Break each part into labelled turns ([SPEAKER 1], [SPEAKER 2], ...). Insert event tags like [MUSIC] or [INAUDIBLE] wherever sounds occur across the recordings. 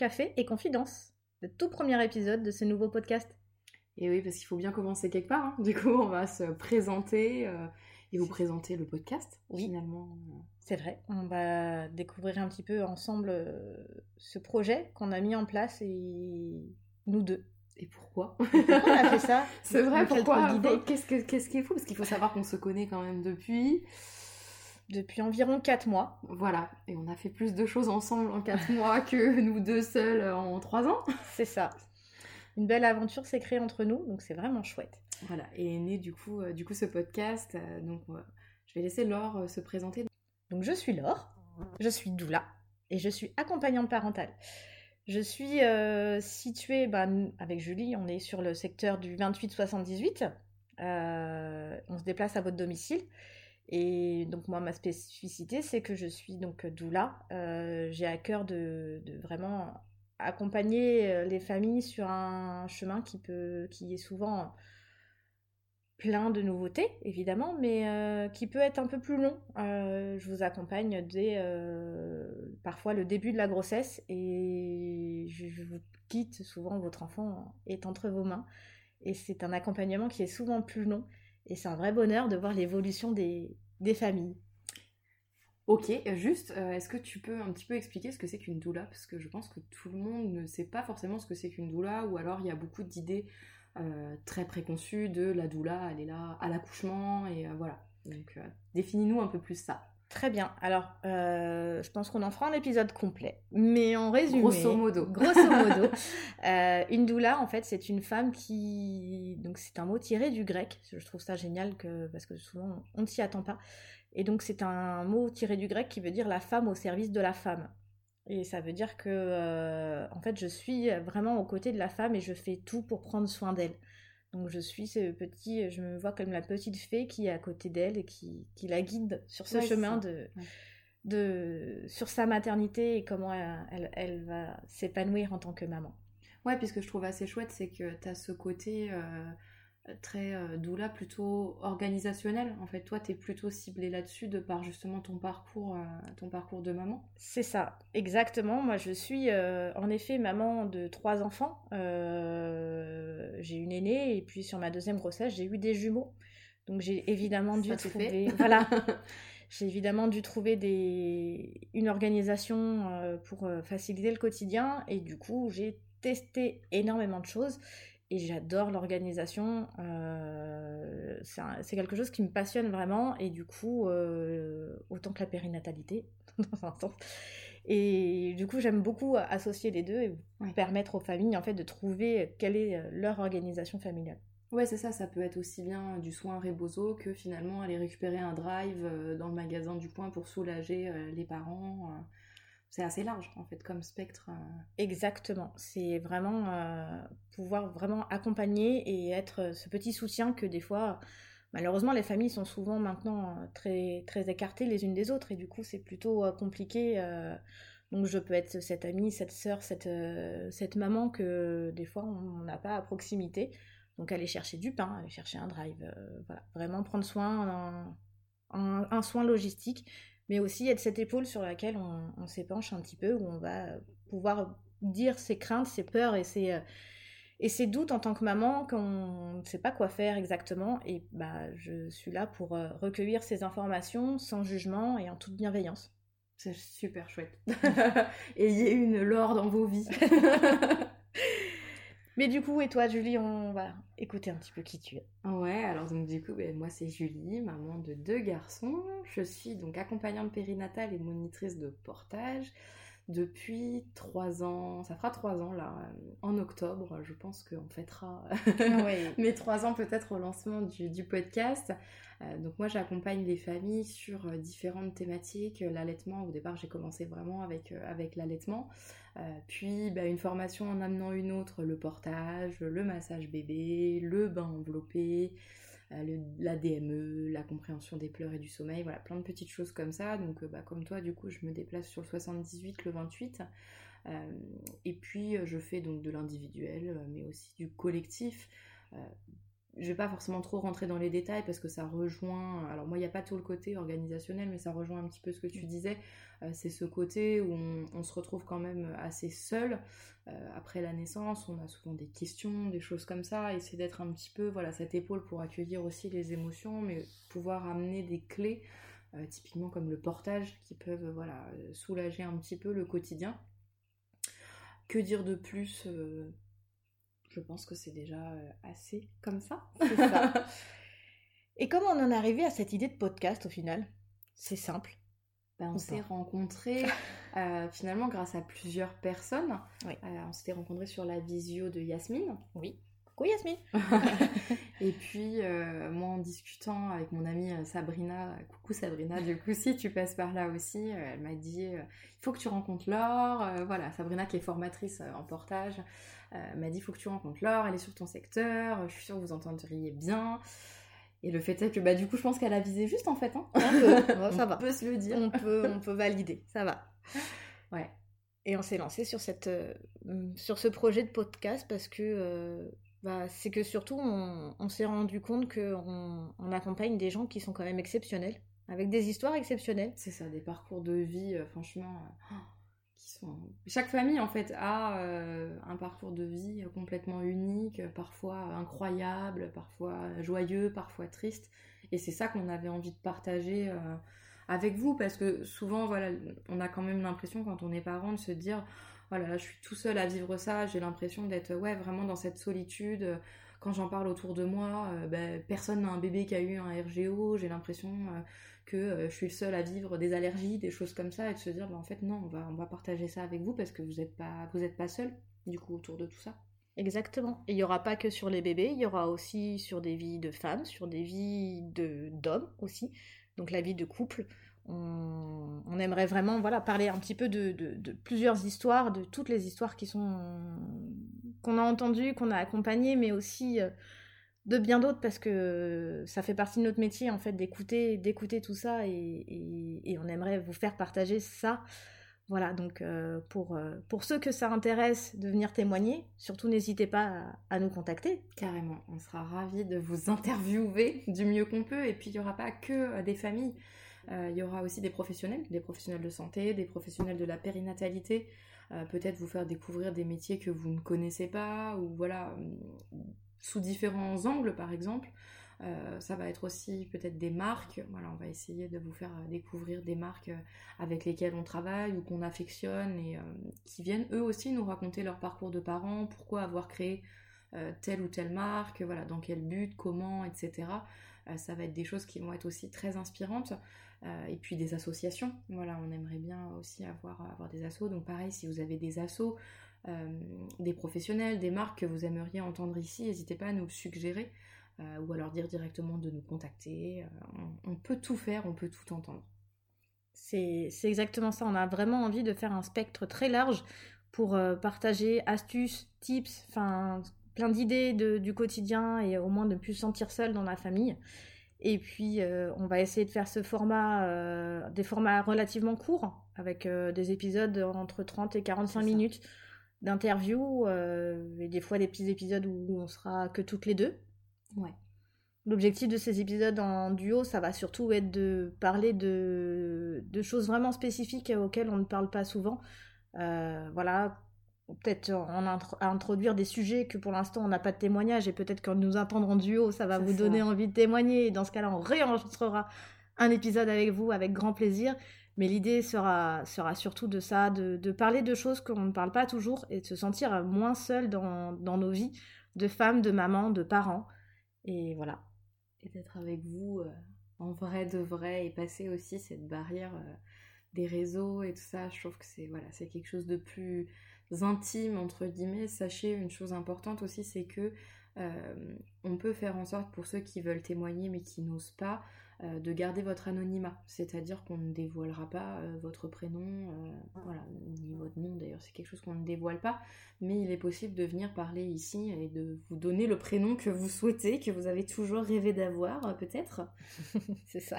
[SPEAKER 1] Café et Confidence, le tout premier épisode de ce nouveau podcast.
[SPEAKER 2] Et oui, parce qu'il faut bien commencer quelque part. hein. Du coup, on va se présenter euh, et vous présenter le podcast.
[SPEAKER 1] Oui.
[SPEAKER 2] Finalement,
[SPEAKER 1] C'est vrai, on va découvrir un petit peu ensemble euh, ce projet qu'on a mis en place et nous deux.
[SPEAKER 2] et pourquoi
[SPEAKER 1] Pourquoi on a fait ça [LAUGHS]
[SPEAKER 2] C'est vrai, pourquoi qu'est-ce qui est fou? Parce qu'il faut savoir qu'on se connaît quand même depuis.
[SPEAKER 1] Depuis environ 4 mois.
[SPEAKER 2] Voilà, et on a fait plus de choses ensemble en 4 mois que [LAUGHS] nous deux seuls en 3 ans.
[SPEAKER 1] C'est ça. Une belle aventure s'est créée entre nous, donc c'est vraiment chouette.
[SPEAKER 2] Voilà, et est né du coup, euh, du coup ce podcast. euh, donc, euh, je vais laisser Laure se présenter.
[SPEAKER 1] Donc je suis Laure, je suis doula et je suis accompagnante parentale. Je suis située, bah, avec Julie, on est sur le secteur du 28-78. Euh, on se déplace à votre domicile. Et donc moi, ma spécificité, c'est que je suis donc doula. Euh, J'ai à cœur de, vraiment accompagner euh, les familles sur un chemin qui peut, qui est souvent plein de nouveautés, évidemment, mais euh, qui peut être un peu plus long. Euh, je vous accompagne dès euh, parfois le début de la grossesse et je, je vous quitte souvent, votre enfant est entre vos mains. Et c'est un accompagnement qui est souvent plus long. Et c'est un vrai bonheur de voir l'évolution des, des familles.
[SPEAKER 2] Ok, juste, euh, est-ce que tu peux un petit peu expliquer ce que c'est qu'une doula? Parce que je pense que tout le monde ne sait pas forcément ce que c'est qu'une doula, ou alors il y a beaucoup d'idées euh, très préconçues de la doula, elle est là à l'accouchement, et euh, voilà. Donc, définis-nous un peu plus ça.
[SPEAKER 1] Très bien. Alors, euh, je pense qu'on en fera un épisode complet. Mais en résumé...
[SPEAKER 2] Grosso modo. [LAUGHS]
[SPEAKER 1] Grosso modo. [LAUGHS] euh, une doula, en fait, c'est une femme qui... Donc, c'est un mot tiré du grec. Je trouve ça génial que... parce que souvent, on ne s'y attend pas. Et donc, c'est un mot tiré du grec qui veut dire la femme au service de la femme. Et ça veut dire que, euh, en fait, je suis vraiment aux côtés de la femme et je fais tout pour prendre soin d'elle. Donc je suis ce petit, je me vois comme la petite fée qui est à côté d'elle et qui, qui la guide sur ce
[SPEAKER 2] Ouais,
[SPEAKER 1] chemin de,
[SPEAKER 2] Ouais.
[SPEAKER 1] de, sur sa maternité et comment elle, elle, elle va s'épanouir en tant que maman.
[SPEAKER 2] Ouais, puis ce que je trouve assez chouette, c'est que tu as ce côté euh, très euh, doula, plutôt organisationnel. En fait, toi, tu es plutôt ciblé là-dessus de par justement ton parcours, euh, ton parcours de maman.
[SPEAKER 1] C'est ça, exactement. Moi, je suis euh, en effet maman de trois enfants. Euh, j'ai une aînée et puis sur ma deuxième grossesse, j'ai eu des jumeaux. Donc j'ai évidemment dû
[SPEAKER 2] Ça,
[SPEAKER 1] trouver, voilà, [LAUGHS] j'ai évidemment dû trouver des... une organisation euh, pour euh, faciliter le quotidien et du coup j'ai testé énormément de choses et j'adore l'organisation. Euh, c'est quelque chose qui me passionne vraiment et du coup euh, autant que la périnatalité [LAUGHS] dans un sens. Et du coup j'aime beaucoup associer les deux et
[SPEAKER 2] Ouais.
[SPEAKER 1] permettre aux familles en fait de trouver quelle est euh, leur organisation familiale.
[SPEAKER 2] Ouais, c'est ça, ça peut être aussi bien du soin rebozo que finalement aller récupérer un drive dans le magasin du coin pour soulager les parents. C'est assez large en fait comme spectre. euh.
[SPEAKER 1] Exactement, c'est vraiment euh, pouvoir vraiment accompagner et être euh, ce petit soutien que des fois, malheureusement, les familles sont souvent maintenant très, très écartées les unes des autres et du coup c'est plutôt compliqué. donc je peux être cette amie, cette sœur, cette, cette maman que des fois on n'a pas à proximité. Donc aller chercher du pain, aller chercher un drive, vraiment prendre soin, un- un soin logistique, mais aussi être cette épaule sur laquelle on, on s'épanche un petit peu, où on va pouvoir dire ses craintes, ses peurs et ses, euh, et ses doutes en tant que maman qu'on ne sait pas quoi faire exactement. Et bah, je suis là pour euh, recueillir ces informations sans jugement et en toute bienveillance.
[SPEAKER 2] C'est super chouette. [LAUGHS] Ayez une Laure dans vos vies. [LAUGHS]
[SPEAKER 1] Mais du coup, et toi, Julie, on va écouter un petit peu qui tu es.
[SPEAKER 2] Ouais, alors donc du coup, ben, moi c'est Julie, maman de deux garçons. Je suis donc accompagnante périnatale et monitrice de portage. Depuis trois ans, ça fera trois ans là, en octobre, je pense qu'on fêtera [LAUGHS] [LAUGHS] mes trois ans peut-être au lancement du, podcast. Euh, donc moi j'accompagne les familles sur euh, différentes thématiques. L'allaitement, au départ j'ai commencé vraiment avec, euh, avec l'allaitement. puis bah, une formation en amenant une autre, le portage, le massage bébé, le bain enveloppé, la DME, la compréhension des pleurs et du sommeil, voilà, plein de petites choses comme ça. Donc, bah, comme toi, du coup, je me déplace sur le 78, le 28. et puis, je fais donc de l'individuel, mais aussi du collectif je vais pas forcément trop rentrer dans les détails parce que ça rejoint. Alors moi, il n'y a pas tout le côté organisationnel, mais ça rejoint un petit peu ce que tu disais. Euh, c'est ce côté où on, se retrouve quand même assez seul euh, après la naissance. On a souvent des questions, des choses comme ça. Et c'est d'être un petit peu, voilà, cette épaule pour accueillir aussi les émotions, mais pouvoir amener des clés, euh, typiquement comme le portage, qui peuvent, voilà, soulager un petit peu le quotidien. Que dire de plus je pense que c'est déjà euh, assez comme ça. [LAUGHS]
[SPEAKER 1] Et comment on en est arrivé à cette idée de podcast au final? C'est simple.
[SPEAKER 2] Ben, on s'est rencontrés [LAUGHS] euh, finalement grâce à plusieurs personnes. Euh, on s'était rencontrés sur la visio de Yasmine.
[SPEAKER 1] Oui. Coucou Yasmine [LAUGHS]
[SPEAKER 2] Et puis, moi en discutant avec mon amie Sabrina, coucou Sabrina, du coup, si tu passes par là aussi, elle m'a dit il faut que tu rencontres Laure. voilà, Sabrina qui est formatrice en portage. Euh, m'a dit il faut que tu rencontres Laure, elle est sur ton secteur, je suis sûre que vous entendriez bien. Et le fait est que bah du coup je pense qu'elle a visé juste en fait. Hein. [LAUGHS]
[SPEAKER 1] ça va. On peut se le dire. On peut, on peut valider, ça va.
[SPEAKER 2] Ouais.
[SPEAKER 1] Et on s'est lancé sur, cette, euh, sur ce projet de podcast parce que euh, bah, c'est que surtout on, s'est rendu compte qu'on on accompagne des gens qui sont quand même exceptionnels, avec des histoires exceptionnelles.
[SPEAKER 2] C'est ça, des parcours de vie, franchement. [GASPS] Chaque famille en fait a euh, un parcours de vie complètement unique, parfois incroyable, parfois joyeux, parfois triste. Et c'est ça qu'on avait envie de partager euh, avec vous parce que souvent voilà, on a quand même l'impression quand on est parent de se dire oh je suis tout seul à vivre ça, j'ai l'impression d'être ouais vraiment dans cette solitude. Quand j'en parle autour de moi, euh, ben, personne n'a un bébé qui a eu un RGO, j'ai l'impression que euh, je suis le seul à vivre des allergies, des choses comme ça, et de se dire, bah, en fait, non, on va, partager ça avec vous parce que vous n'êtes pas, pas seul, du coup, autour de tout ça.
[SPEAKER 1] Exactement. Et il n'y aura pas que sur les bébés, il y aura aussi sur des vies de femmes, sur des vies d'hommes aussi, donc la vie de couple. On, aimerait vraiment voilà, parler un petit peu de, plusieurs histoires, de toutes les histoires qui sont qu'on a entendues, qu'on a accompagnées, mais aussi euh, de bien d'autres parce que ça fait partie de notre métier en fait d'écouter d'écouter tout ça et, on aimerait vous faire partager ça. Voilà donc euh, pour, euh, pour ceux que ça intéresse de venir témoigner surtout n'hésitez pas à, nous contacter.
[SPEAKER 2] Carrément on sera ravis de vous interviewer du mieux qu'on peut et puis il n'y aura pas que des familles il y aura aussi des professionnels des professionnels de santé des professionnels de la périnatalité peut-être vous faire découvrir des métiers que vous ne connaissez pas ou voilà sous différents angles par exemple. Euh, ça va être aussi peut-être des marques. Voilà, on va essayer de vous faire découvrir des marques euh, avec lesquelles on travaille ou qu'on affectionne et euh, qui viennent eux aussi nous raconter leur parcours de parents, pourquoi avoir créé telle ou telle marque, voilà, dans quel but, comment, etc. ça va être des choses qui vont être aussi très inspirantes. Et puis des associations. Voilà, on aimerait bien aussi avoir, avoir des assos. Donc pareil, si vous avez des assos, euh, des professionnels, des marques que vous aimeriez entendre ici, n'hésitez pas à nous suggérer euh, ou à leur dire directement de nous contacter. Euh, on, peut tout faire, on peut tout entendre.
[SPEAKER 1] C'est exactement ça, on a vraiment envie de faire un spectre très large pour partager astuces, tips, enfin plein d'idées du quotidien et au moins de ne plus se sentir seul dans la famille. Et puis, on va essayer de faire ce format, des formats relativement courts, avec des épisodes entre 30 et 45 minutes, d'interviews euh, et des fois des petits épisodes où on sera que toutes les deux.
[SPEAKER 2] Ouais.
[SPEAKER 1] L'objectif de ces épisodes en duo, ça va surtout être de parler de, de choses vraiment spécifiques auxquelles on ne parle pas souvent. Euh, voilà, peut-être en introduire des sujets que pour l'instant on n'a pas de témoignage et peut-être qu'en nous entendre en duo, ça va vous donner envie de témoigner. Et dans ce cas-là, on réenregistrera un épisode avec vous avec grand plaisir. Mais l'idée sera, sera surtout de ça, de, parler de choses qu'on ne parle pas toujours et de se sentir moins seul dans, nos vies de femmes, de mamans, de parents. Et voilà.
[SPEAKER 2] Et d'être avec vous euh, en vrai de vrai et passer aussi cette barrière euh, des réseaux et tout ça. Je trouve que c'est voilà, c'est quelque chose de plus intime entre guillemets. Sachez une chose importante aussi, c'est que euh, on peut faire en sorte pour ceux qui veulent témoigner mais qui n'osent pas euh, de garder votre anonymat, c'est-à-dire qu'on ne dévoilera pas euh, votre prénom, voilà, ni votre nom d'ailleurs, c'est quelque chose qu'on ne dévoile pas, mais il est possible de venir parler ici et de vous donner le prénom que vous souhaitez, que vous avez toujours rêvé d'avoir peut-être. [LAUGHS]
[SPEAKER 1] c'est ça.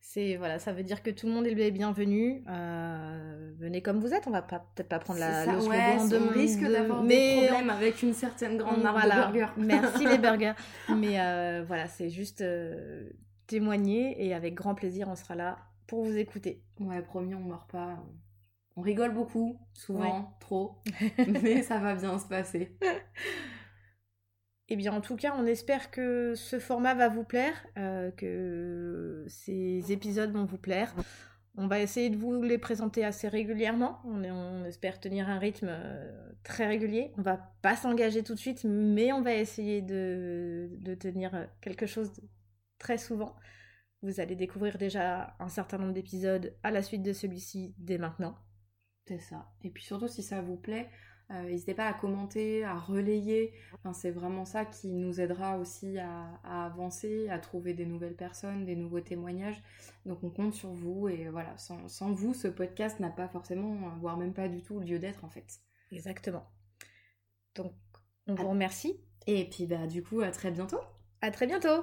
[SPEAKER 1] C'est voilà, ça veut dire que tout le monde est bienvenu. Euh, venez comme vous êtes. On va pas peut-être pas prendre la,
[SPEAKER 2] le slogan de risque d'avoir des problèmes avec une certaine grande marque de burgers. [LAUGHS]
[SPEAKER 1] Merci les burgers. Mais euh, voilà, c'est juste euh, témoigner et avec grand plaisir, on sera là pour vous écouter.
[SPEAKER 2] Ouais, promis, on meurt pas. On rigole beaucoup, souvent, trop, [LAUGHS] mais ça va bien se passer.
[SPEAKER 1] Eh bien, en tout cas, on espère que ce format va vous plaire, euh, que ces épisodes vont vous plaire. On va essayer de vous les présenter assez régulièrement. On, espère tenir un rythme euh, très régulier. On va pas s'engager tout de suite, mais on va essayer de, tenir quelque chose très souvent. Vous allez découvrir déjà un certain nombre d'épisodes à la suite de celui-ci dès maintenant.
[SPEAKER 2] C'est ça. Et puis surtout, si ça vous plaît, euh, n'hésitez pas à commenter, à relayer. c'est vraiment ça qui nous aidera aussi à, avancer, à trouver des nouvelles personnes, des nouveaux témoignages. Donc on compte sur vous et voilà, sans, vous, ce podcast n'a pas forcément, voire même pas du tout lieu d'être en fait.
[SPEAKER 1] Exactement. Donc on vous remercie.
[SPEAKER 2] Et puis bah du coup à très bientôt.
[SPEAKER 1] À très bientôt.